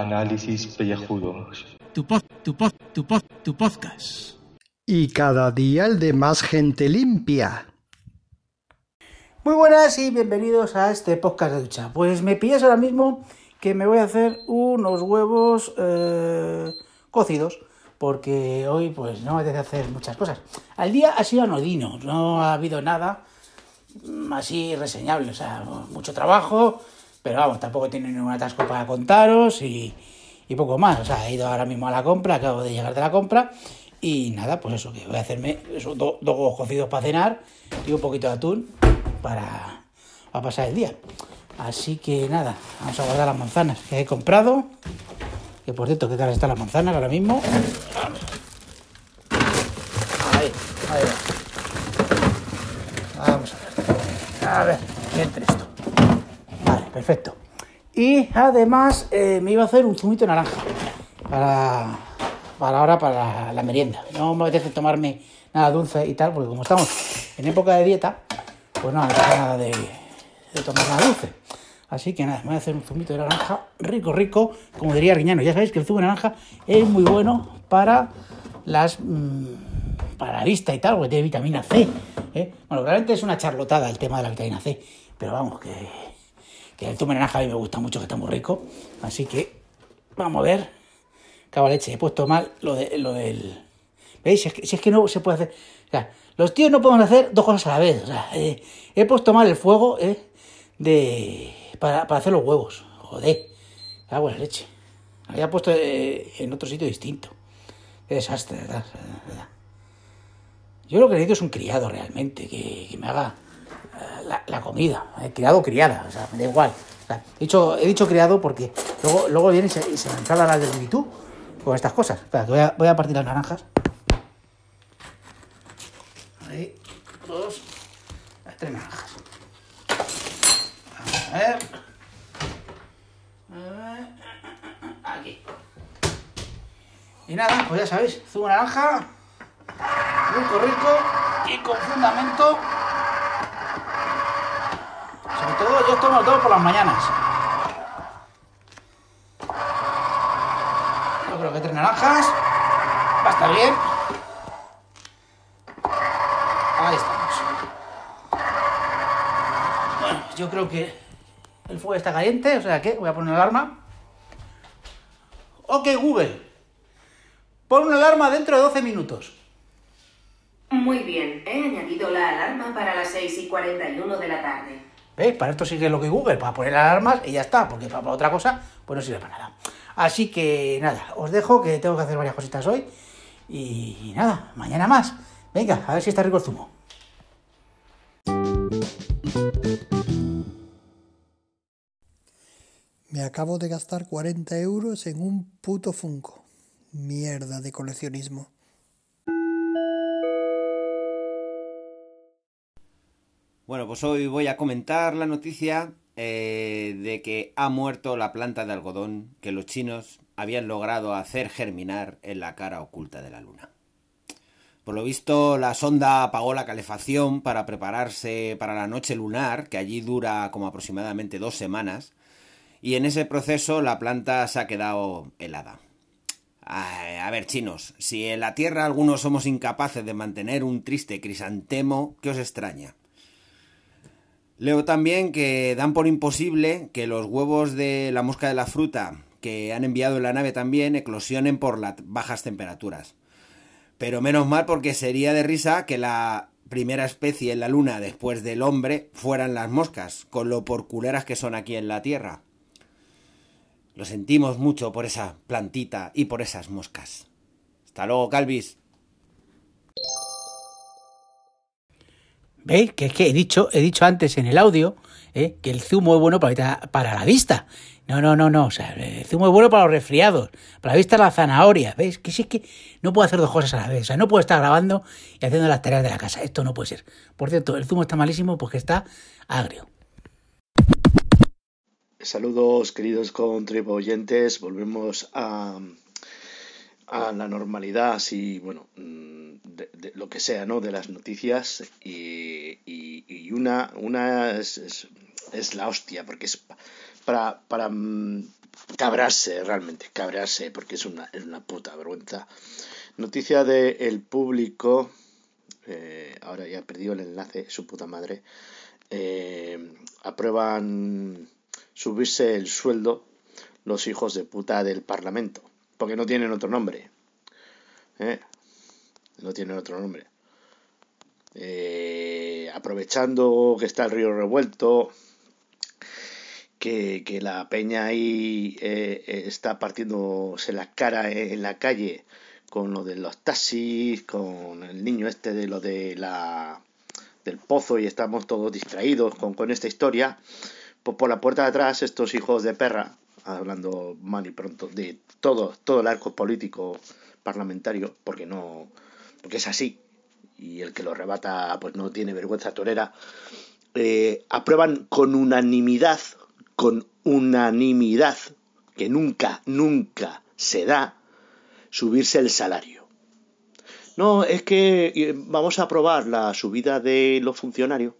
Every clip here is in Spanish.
Análisis pellejudos. Tu pod, tu pod, tu pod, tu podcast. Y cada día el de más gente limpia. Muy buenas y bienvenidos a este podcast de ducha. Pues me pillas ahora mismo que me voy a hacer unos huevos eh, cocidos porque hoy pues no me apetece hacer muchas cosas. Al día ha sido anodino, no ha habido nada mm, así reseñable, o sea, mucho trabajo, pero vamos, tampoco tiene ningún atasco para contaros y, y poco más. O sea, he ido ahora mismo a la compra, acabo de llegar de la compra y nada, pues eso, que voy a hacerme eso, do- dos huevos cocidos para cenar y un poquito de atún para, para pasar el día. Así que nada, vamos a guardar las manzanas que he comprado. Que por cierto, qué caras están las manzanas ahora mismo. Ahí, ahí va. Vamos a ver. A ver, entre esto. Perfecto. Y además eh, me iba a hacer un zumito de naranja para, para ahora, para la merienda. No me apetece tomarme nada dulce y tal, porque como estamos en época de dieta, pues no apetece nada de, de tomar nada dulce. Así que nada, me voy a hacer un zumito de naranja rico, rico, como diría Riñano. Ya sabéis que el zumo de naranja es muy bueno para las mm, para la vista y tal, porque tiene vitamina C. ¿eh? Bueno, realmente es una charlotada el tema de la vitamina C, pero vamos, que, que el zumo a mí me gusta mucho, que está muy rico. Así que vamos a ver. Cabo leche, he puesto mal lo, de, lo del... ¿Veis? Si es, que, es que no se puede hacer... O sea, los tíos no podemos hacer dos cosas a la vez. O sea, eh, he puesto mal el fuego eh, de para, para hacer los huevos. Joder. La leche. Había puesto eh, en otro sitio distinto. Qué desastre, ¿verdad? Yo lo que necesito es un criado realmente, que, me haga la, comida. Eh, criado criada, o sea, me da igual. He, dicho, he dicho criado porque luego, luego viene y se, me enfada la desvirtud con estas cosas. Voy a, voy a partir las naranjas. Ahí, dos, las tres naranjas. A ver. A ver. Aquí. Y nada, pues ya sabéis, zumo naranja, rico, rico y con fundamento. Todo, yo tomo todo por las mañanas. Yo creo que tres naranjas va a estar bien. Ahí estamos. Bueno, yo creo que el fuego está caliente, o sea que voy a poner una alarma. Ok, Google. Pon una alarma dentro de 12 minutos. Muy bien, he añadido la alarma para las 6 y 41 de la tarde. ¿Veis? Para esto sigue lo que Google, para poner alarmas y ya está, porque para otra cosa, pues no sirve para nada. Así que nada, os dejo que tengo que hacer varias cositas hoy. Y nada, mañana más. Venga, a ver si está rico el zumo. Me acabo de gastar 40 euros en un puto Funko. Mierda de coleccionismo. Bueno, pues hoy voy a comentar la noticia eh, de que ha muerto la planta de algodón que los chinos habían logrado hacer germinar en la cara oculta de la luna. Por lo visto, la sonda apagó la calefacción para prepararse para la noche lunar, que allí dura como aproximadamente dos semanas, y en ese proceso la planta se ha quedado helada. A ver, chinos, si en la Tierra algunos somos incapaces de mantener un triste crisantemo, ¿qué os extraña? Leo también que dan por imposible que los huevos de la mosca de la fruta que han enviado en la nave también eclosionen por las bajas temperaturas. Pero menos mal porque sería de risa que la primera especie en la luna después del hombre fueran las moscas, con lo porculeras que son aquí en la Tierra. Lo sentimos mucho por esa plantita y por esas moscas. Hasta luego, Calvis. ¿Veis? Que es que he dicho, he dicho antes en el audio ¿eh? que el zumo es bueno para, para la vista. No, no, no, no. O sea, el zumo es bueno para los resfriados. Para la vista la zanahoria. ¿Veis? Que si es que no puedo hacer dos cosas a la vez. O sea, no puedo estar grabando y haciendo las tareas de la casa. Esto no puede ser. Por cierto, el zumo está malísimo porque está agrio. Saludos queridos contribuyentes, volvemos a, a la normalidad, así, bueno, mm, de, lo que sea, ¿no? De las noticias y, y, una, una es, es, la hostia, porque es pa- para, para, mm, cabrarse, realmente, cabrarse, porque es una, es una puta vergüenza. Noticia de El Público, eh, ahora ya he perdido el enlace, su puta madre, eh, aprueban subirse el sueldo los hijos de puta del Parlamento, porque no tienen otro nombre. ¿eh? No tienen otro nombre. Eh, aprovechando que está el río revuelto, que, que la peña ahí eh, eh, está partiéndose la cara en la calle con lo de los taxis, con el niño este de lo de la del pozo y estamos todos distraídos con, con esta historia, pues por la puerta de atrás estos hijos de perra, hablando mal y pronto, de todo, todo el arco político parlamentario, porque no, porque es así, y el que lo rebata pues no tiene vergüenza torera, eh, aprueban con unanimidad, con unanimidad, que nunca, nunca se da, subirse el salario. No, es que eh, vamos a aprobar la subida de los funcionarios,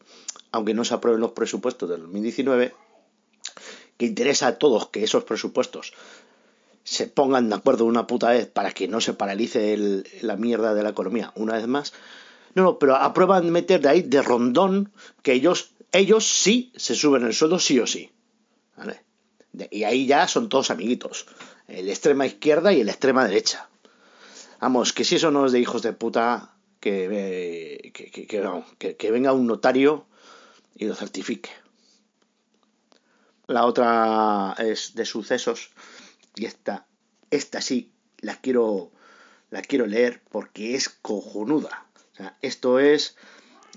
aunque no se aprueben los presupuestos del 2019, que interesa a todos que esos presupuestos se pongan de acuerdo una puta vez para que no se paralice el, la mierda de la economía una vez más. No, no, pero aprueban meter de ahí de rondón que ellos, ellos sí se suben el sueldo sí o sí. ¿Vale? De, y ahí ya son todos amiguitos. El extrema izquierda y el extrema derecha. Vamos, que si eso no es de hijos de puta, que, eh, que, venga un notario y lo certifique. La otra es de sucesos y esta, esta sí la quiero, la quiero leer porque es cojonuda. O sea, esto es,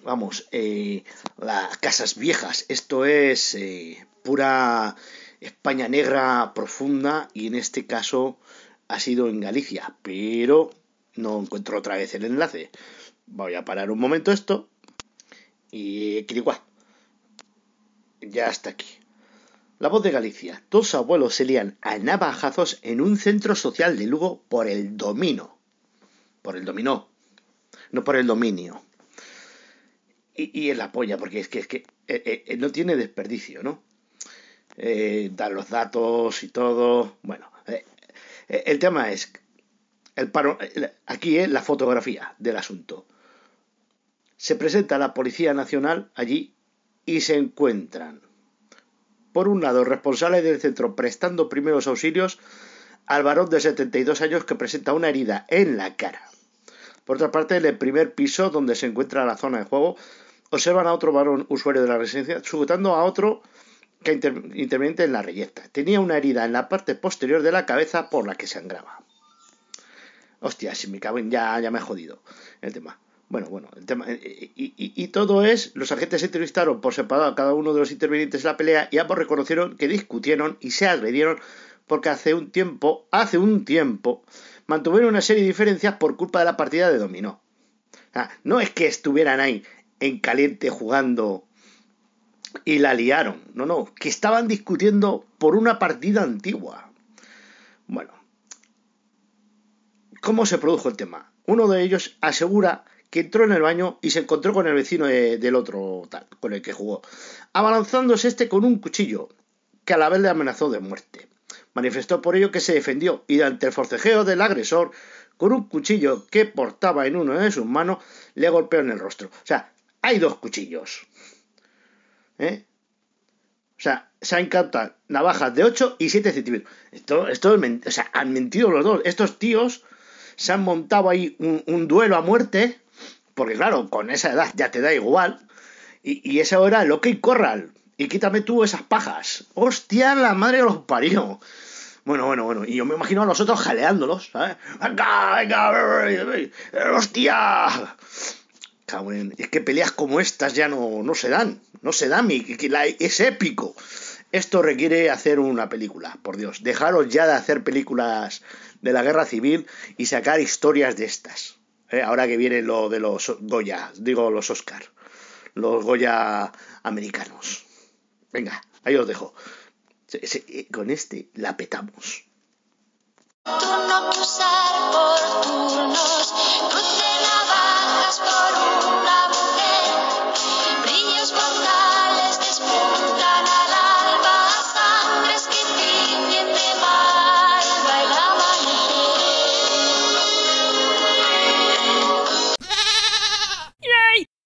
vamos, eh, las casas viejas, esto es eh, pura España negra profunda y en este caso ha sido en Galicia, pero no encuentro otra vez el enlace. Voy a parar un momento esto y igual. Ya está aquí. La voz de Galicia. Dos abuelos se lían a navajazos en un centro social de Lugo por el domino. Por el dominó. No por el dominio. Y, y él apoya, porque es que, es que eh, eh, no tiene desperdicio, ¿no? Eh, dar los datos y todo. Bueno, eh, el tema es. El paro, aquí es la fotografía del asunto. Se presenta la Policía Nacional allí y se encuentran por un lado, responsable del centro prestando primeros auxilios al varón de 72 años que presenta una herida en la cara. Por otra parte, en el primer piso, donde se encuentra la zona de juego, observan a otro varón usuario de la residencia sujetando a otro que inter en la reyerta. Tenía una herida en la parte posterior de la cabeza por la que sangraba. Hostia, si me cago en ya, ya me he jodido el tema. Bueno, bueno, el tema, y, y, y, todo es, los agentes entrevistaron por separado a cada uno de los intervinientes de la pelea y ambos reconocieron que discutieron y se agredieron porque hace un tiempo, hace un tiempo, mantuvieron una serie de diferencias por culpa de la partida de dominó. No es que estuvieran ahí en caliente jugando y la liaron, no, no, que estaban discutiendo por una partida antigua. Bueno, ¿cómo se produjo el tema? Uno de ellos asegura que entró en el baño y se encontró con el vecino de, del otro tal, con el que jugó, abalanzándose este con un cuchillo, que a la vez le amenazó de muerte. Manifestó por ello que se defendió y ante el forcejeo del agresor, con un cuchillo que portaba en uno de sus manos, le golpeó en el rostro. O sea, hay dos cuchillos. ¿Eh? O sea, se han captado navajas de 8 y 7 centímetros. Esto, esto es o sea, han mentido los dos. Estos tíos se han montado ahí un duelo a muerte porque claro, con esa edad ya te da igual. Y, y esa era lo que corral. Y quítame tú esas pajas. Hostia, la madre los parió. Bueno, bueno, bueno. Y yo me imagino a los otros jaleándolos, ¿sabes? ¡Venga, venga! ¡Hostia! Cabrón, es que peleas como estas ya no, no se dan. No se dan. Y, es épico. Esto requiere hacer una película, por Dios. Dejaros ya de hacer películas de la guerra civil y sacar historias de estas. ¿Eh? ahora que viene lo de los Goya, digo los Oscar, los Goya americanos. Venga, ahí os dejo. Con este la petamos.